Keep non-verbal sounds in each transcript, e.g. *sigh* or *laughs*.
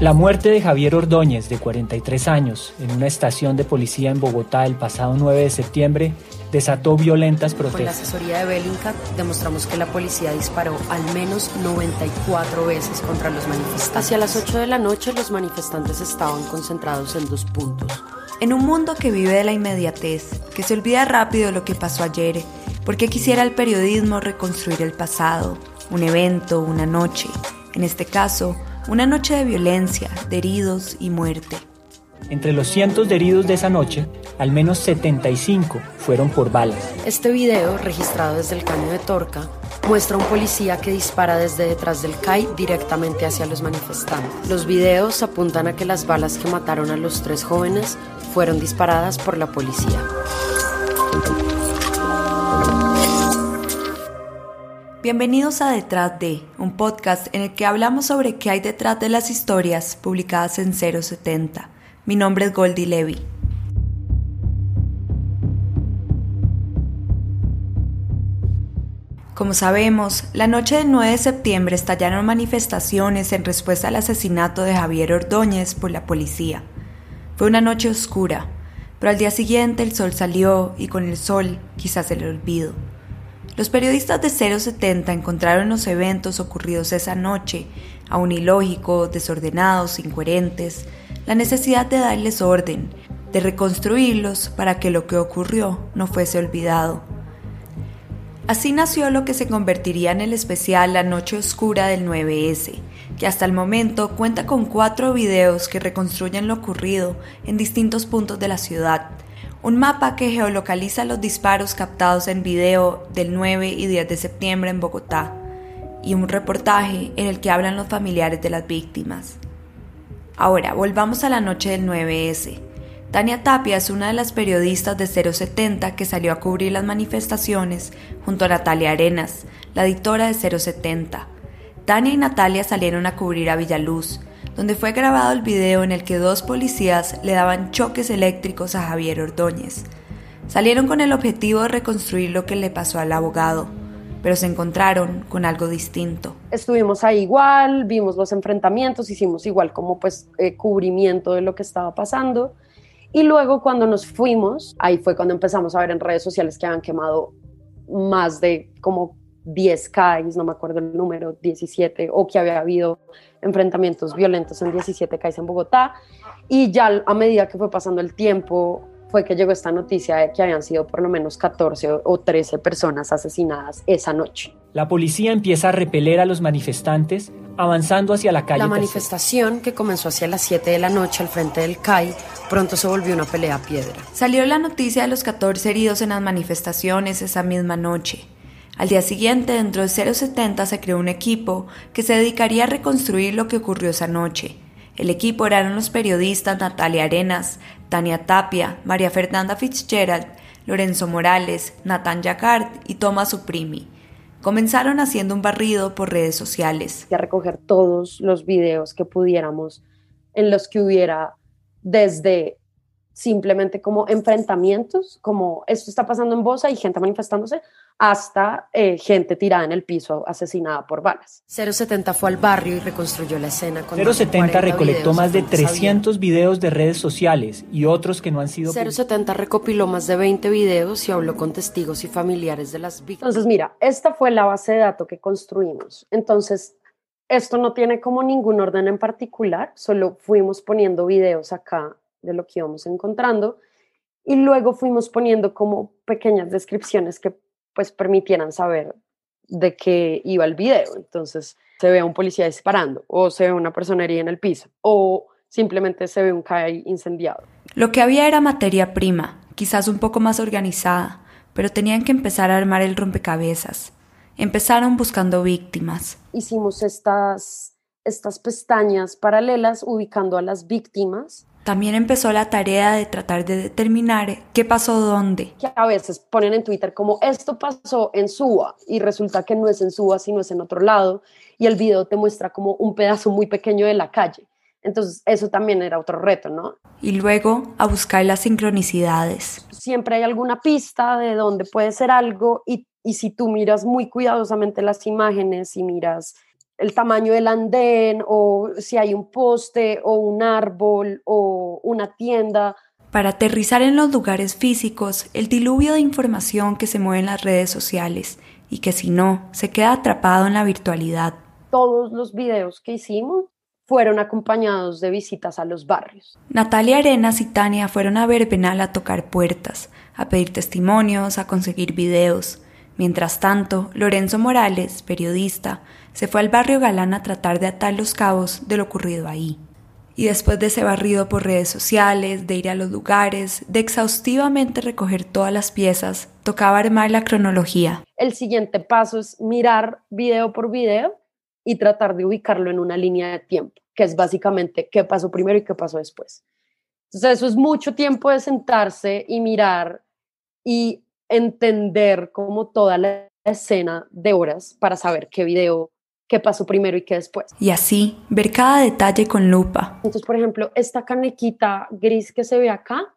La muerte de Javier Ordóñez, de 43 años, en una estación de policía en Bogotá el pasado 9 de septiembre, desató violentas protestas. Con la asesoría de Bellingcat demostramos que la policía disparó al menos 94 veces contra los manifestantes. Hacia las 8 de la noche los manifestantes estaban concentrados en dos puntos. En un mundo que vive de la inmediatez, que se olvida rápido lo que pasó ayer, porque quisiera el periodismo reconstruir el pasado, un evento, una noche, en este caso, una noche de violencia, de heridos y muerte. Entre los cientos de heridos de esa noche, al menos 75 fueron por balas. Este video, registrado desde el caño de Torca, muestra a un policía que dispara desde detrás del CAI directamente hacia los manifestantes. Los videos apuntan a que las balas que mataron a los tres jóvenes fueron disparadas por la policía. Bienvenidos a Detrás de, un podcast en el que hablamos sobre qué hay detrás de las historias publicadas en 070. Mi nombre es Goldie Levy. Como sabemos, la noche del 9 de septiembre estallaron manifestaciones en respuesta al asesinato de Javier Ordóñez por la policía. Fue una noche oscura, pero al día siguiente el sol salió y con el sol quizás el olvido. Los periodistas de 070 encontraron los eventos ocurridos esa noche, aún ilógicos, desordenados, incoherentes, la necesidad de darles orden, de reconstruirlos para que lo que ocurrió no fuese olvidado. Así nació lo que se convertiría en el especial La Noche Oscura del 9S, que hasta el momento cuenta con cuatro videos que reconstruyen lo ocurrido en distintos puntos de la ciudad, un mapa que geolocaliza los disparos captados en video del 9 y 10 de septiembre en Bogotá y un reportaje en el que hablan los familiares de las víctimas. Ahora, volvamos a la noche del 9S. Tania Tapia es una de las periodistas de 070 que salió a cubrir las manifestaciones junto a Natalia Arenas, la editora de 070. Tania y Natalia salieron a cubrir a Villaluz, donde fue grabado el video en el que dos policías le daban choques eléctricos a Javier Ordóñez. Salieron con el objetivo de reconstruir lo que le pasó al abogado, pero se encontraron con algo distinto. Estuvimos ahí igual, vimos los enfrentamientos, hicimos igual como pues eh, cubrimiento de lo que estaba pasando. Y luego cuando nos fuimos, ahí fue cuando empezamos a ver en redes sociales que habían quemado más de como 10 CAIs, no me acuerdo el número, 17, o que había habido enfrentamientos violentos en 17 CAIs en Bogotá. Y ya a medida que fue pasando el tiempo, fue que llegó esta noticia de que habían sido por lo menos 14 o 13 personas asesinadas esa noche. La policía empieza a repeler a los manifestantes avanzando hacia la calle. La manifestación, que comenzó hacia las 7 de la noche al frente del CAI, pronto se volvió una pelea a piedra. Salió la noticia de los 14 heridos en las manifestaciones esa misma noche. Al día siguiente, dentro de 070 se creó un equipo que se dedicaría a reconstruir lo que ocurrió esa noche. El equipo eran los periodistas Natalia Arenas, Tania Tapia, María Fernanda Fitzgerald, Lorenzo Morales, Nathan Jacquard y Thomas Suprimi. Comenzaron haciendo un barrido por redes sociales. A recoger todos los videos que pudiéramos en los que hubiera desde simplemente como enfrentamientos, como esto está pasando en Bosa y gente manifestándose, hasta eh, gente tirada en el piso asesinada por balas. 070 fue al barrio y reconstruyó la escena. 070 recolectó más de 300 videos de redes sociales y otros que no han sido... 070 recopiló más de 20 videos y habló con testigos y familiares de las víctimas. Entonces, mira, esta fue la base de datos que construimos. Entonces, esto no tiene como ningún orden en particular, solo fuimos poniendo videos acá de lo que íbamos encontrando y luego fuimos poniendo como pequeñas descripciones que pues permitieran saber de qué iba el video. Entonces se ve a un policía disparando o se ve una persona herida en el piso o simplemente se ve un CAI incendiado. Lo que había era materia prima, quizás un poco más organizada, pero tenían que empezar a armar el rompecabezas. Empezaron buscando víctimas. Hicimos estas, estas pestañas paralelas ubicando a las víctimas también empezó la tarea de tratar de determinar qué pasó dónde. Que a veces ponen en Twitter como esto pasó en Suba y resulta que no es en Suba, sino es en otro lado y el video te muestra como un pedazo muy pequeño de la calle. Entonces, eso también era otro reto, ¿no? Y luego a buscar las sincronicidades. Siempre hay alguna pista de dónde puede ser algo y, y si tú miras muy cuidadosamente las imágenes y miras el tamaño del andén o si hay un poste o un árbol o una tienda. Para aterrizar en los lugares físicos, el diluvio de información que se mueve en las redes sociales y que si no, se queda atrapado en la virtualidad. Todos los videos que hicimos fueron acompañados de visitas a los barrios. Natalia Arenas y Tania fueron a Verbenal a tocar puertas, a pedir testimonios, a conseguir videos. Mientras tanto, Lorenzo Morales, periodista, se fue al barrio Galán a tratar de atar los cabos de lo ocurrido ahí. Y después de ese barrido por redes sociales, de ir a los lugares, de exhaustivamente recoger todas las piezas, tocaba armar la cronología. El siguiente paso es mirar video por video y tratar de ubicarlo en una línea de tiempo, que es básicamente qué pasó primero y qué pasó después. Entonces eso es mucho tiempo de sentarse y mirar y entender como toda la escena de horas para saber qué video, qué pasó primero y qué después. Y así, ver cada detalle con lupa. Entonces, por ejemplo, esta canequita gris que se ve acá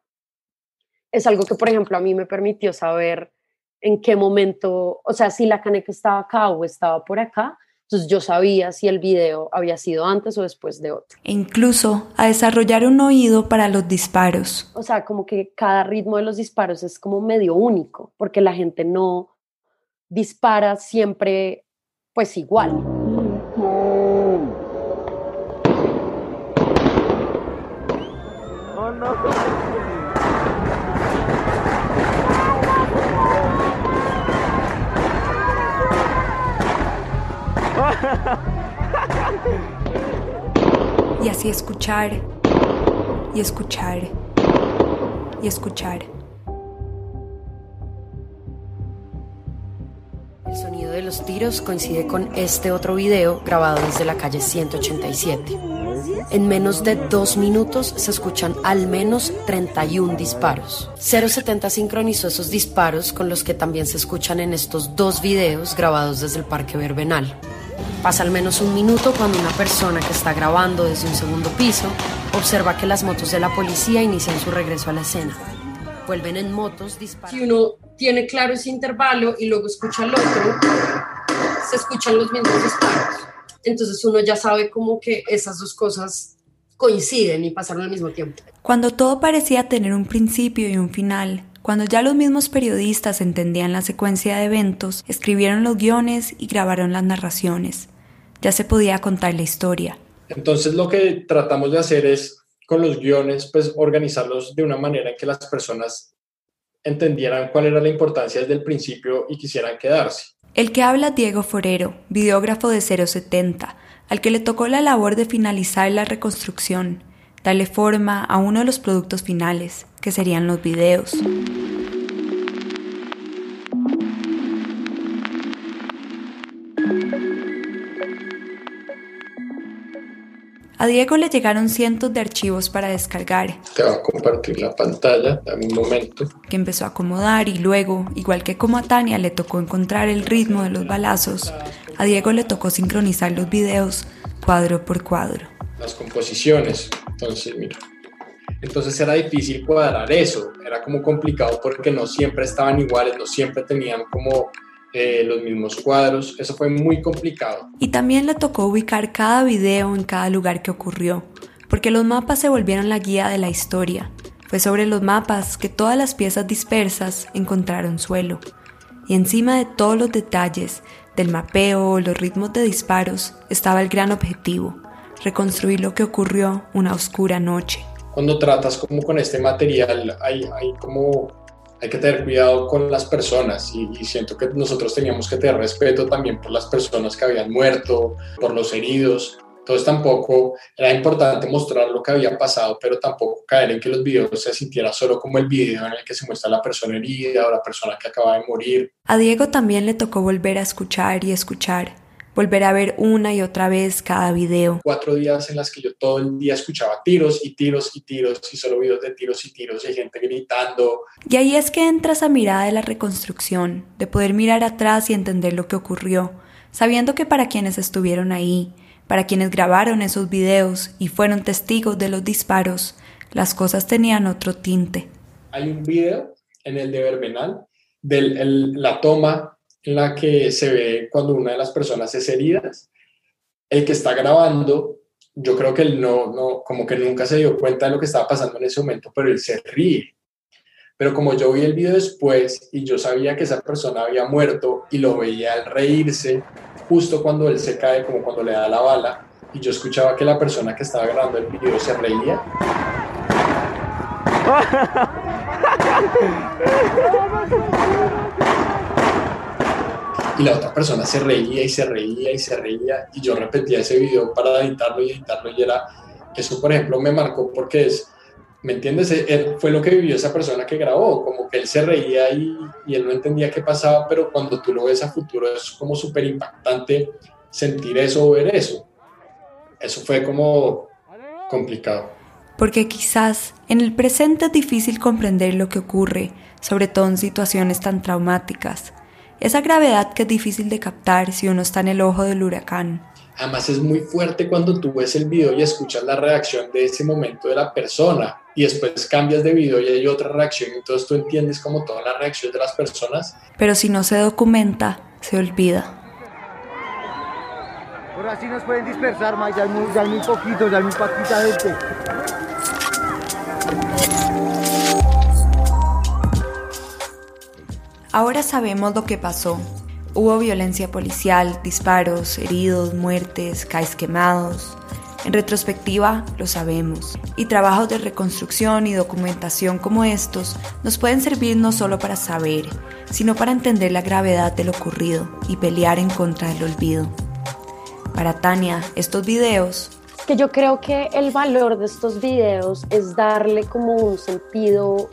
es algo que, por ejemplo, a mí me permitió saber en qué momento, o sea, si la caneca estaba acá o estaba por acá, entonces yo sabía si el video había sido antes o después de otro. E incluso a desarrollar un oído para los disparos. O sea, como que cada ritmo de los disparos es como medio único, porque la gente no dispara siempre pues igual. Y escuchar, y escuchar, y escuchar. El sonido de los tiros coincide con este otro video grabado desde la calle 187. En menos de dos minutos se escuchan al menos 31 disparos. 070 sincronizó esos disparos con los que también se escuchan en estos dos videos grabados desde el Parque Verbenal. Pasa al menos un minuto cuando una persona que está grabando desde un segundo piso observa que las motos de la policía inician su regreso a la escena. Vuelven en motos, disparan. Si uno tiene claro ese intervalo y luego escucha el otro, se escuchan los mismos disparos. Entonces uno ya sabe como que esas dos cosas coinciden y pasaron al mismo tiempo. Cuando todo parecía tener un principio y un final, cuando ya los mismos periodistas entendían la secuencia de eventos, escribieron los guiones y grabaron las narraciones. Ya se podía contar la historia. Entonces lo que tratamos de hacer es con los guiones, pues organizarlos de una manera en que las personas entendieran cuál era la importancia desde el principio y quisieran quedarse. El que habla Diego Forero, videógrafo de 070, al que le tocó la labor de finalizar la reconstrucción, darle forma a uno de los productos finales, que serían los videos. A Diego le llegaron cientos de archivos para descargar. Te va a compartir la pantalla, dame un momento. Que empezó a acomodar y luego, igual que como a Tania le tocó encontrar el ritmo de los balazos, a Diego le tocó sincronizar los videos cuadro por cuadro. Las composiciones, entonces mira. Entonces era difícil cuadrar eso, era como complicado porque no siempre estaban iguales, no siempre tenían como eh, los mismos cuadros, eso fue muy complicado. Y también le tocó ubicar cada video en cada lugar que ocurrió, porque los mapas se volvieron la guía de la historia. Fue sobre los mapas que todas las piezas dispersas encontraron suelo. Y encima de todos los detalles, del mapeo, los ritmos de disparos, estaba el gran objetivo, reconstruir lo que ocurrió una oscura noche. Cuando tratas como con este material, hay, hay como hay que tener cuidado con las personas y, siento que nosotros teníamos que tener respeto también por las personas que habían muerto, por los heridos. Entonces tampoco era importante mostrar lo que había pasado, pero tampoco caer en que los videos se sintiera solo como el video en el que se muestra la persona herida o la persona que acaba de morir. A Diego también le tocó volver a escuchar y escuchar volver a ver una y otra vez cada video. Cuatro días en las que yo todo el día escuchaba tiros y tiros y tiros y solo videos de tiros y tiros y gente gritando. Y ahí es que entra esa mirada de la reconstrucción, de poder mirar atrás y entender lo que ocurrió, sabiendo que para quienes estuvieron ahí, Para quienes grabaron esos videos y fueron testigos de los disparos, las cosas tenían otro tinte. Hay un video en el de Verbenal de la toma la que se ve cuando una de las personas es herida. El que está grabando, yo creo que él no, no, como que nunca se dio cuenta de lo que estaba pasando en ese momento, pero él se ríe. Pero como yo vi el video después y yo sabía que esa persona había muerto y lo veía al reírse, justo cuando él se cae, como cuando le da la bala, y yo escuchaba que la persona que estaba grabando el video se reía. *laughs* Y la otra persona se reía y se reía y se reía y yo repetía ese video para editarlo y editarlo y era, eso por ejemplo me marcó porque es, ¿me entiendes? Él, fue lo que vivió esa persona que grabó, como que él se reía y, y él no entendía qué pasaba, pero cuando tú lo ves a futuro es como súper impactante sentir eso o ver eso. Eso fue como complicado. Porque quizás en el presente es difícil comprender lo que ocurre, sobre todo en situaciones tan traumáticas. Esa gravedad que es difícil de captar si uno está en el ojo del huracán. Además es muy fuerte cuando tú ves el video y escuchas la reacción de ese momento de la persona y después cambias de video y hay otra reacción y entonces tú entiendes como toda la reacción de las personas. Pero si no se documenta, se olvida. Ahora sí nos pueden dispersar, más ya muy, ya muy poquito, ya muy poquita gente. Ahora sabemos lo que pasó, Hubo violencia policial, disparos, heridos, muertes, CAIs quemados. En retrospectiva, lo sabemos. Y trabajos de reconstrucción y documentación como estos nos pueden servir no solo para saber, sino para entender la gravedad de lo ocurrido y pelear en contra del olvido. Para Tania, estos videos... Que yo creo que el valor de estos videos es darle como un sentido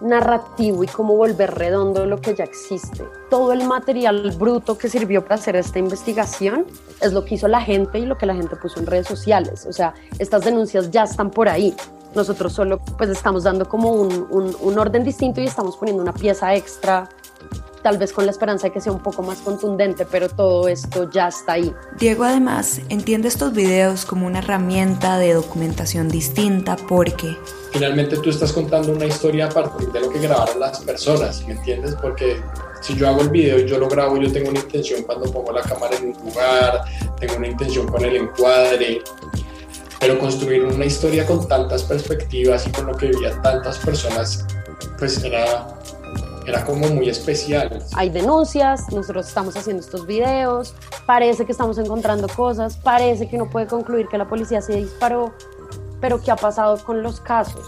narrativo y cómo volver redondo lo que ya existe. Todo el material bruto que sirvió para hacer esta investigación es lo que hizo la gente y lo que la gente puso en redes sociales. O sea, estas denuncias ya están por ahí. Nosotros solo pues estamos dando como un, un, un orden distinto y estamos poniendo una pieza extra tal vez con la esperanza de que sea un poco más contundente, pero todo esto ya está ahí. Diego además entiende estos videos como una herramienta de documentación distinta porque... Finalmente tú estás contando una historia a partir de lo que grabaron las personas, ¿me entiendes? Porque si yo hago el video y yo lo grabo, yo tengo una intención cuando pongo la cámara en un lugar, tengo una intención con el encuadre, pero construir una historia con tantas perspectivas y con lo que vivían tantas personas, pues era era como muy especial. Hay denuncias, nosotros estamos haciendo estos videos, parece que estamos encontrando cosas, parece que uno puede concluir que la policía se disparó, pero ¿qué ha pasado con los casos?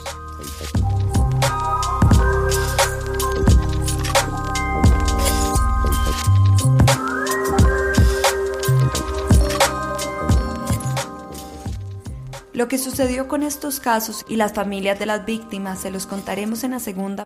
Lo que sucedió con estos casos y las familias de las víctimas se los contaremos en la segunda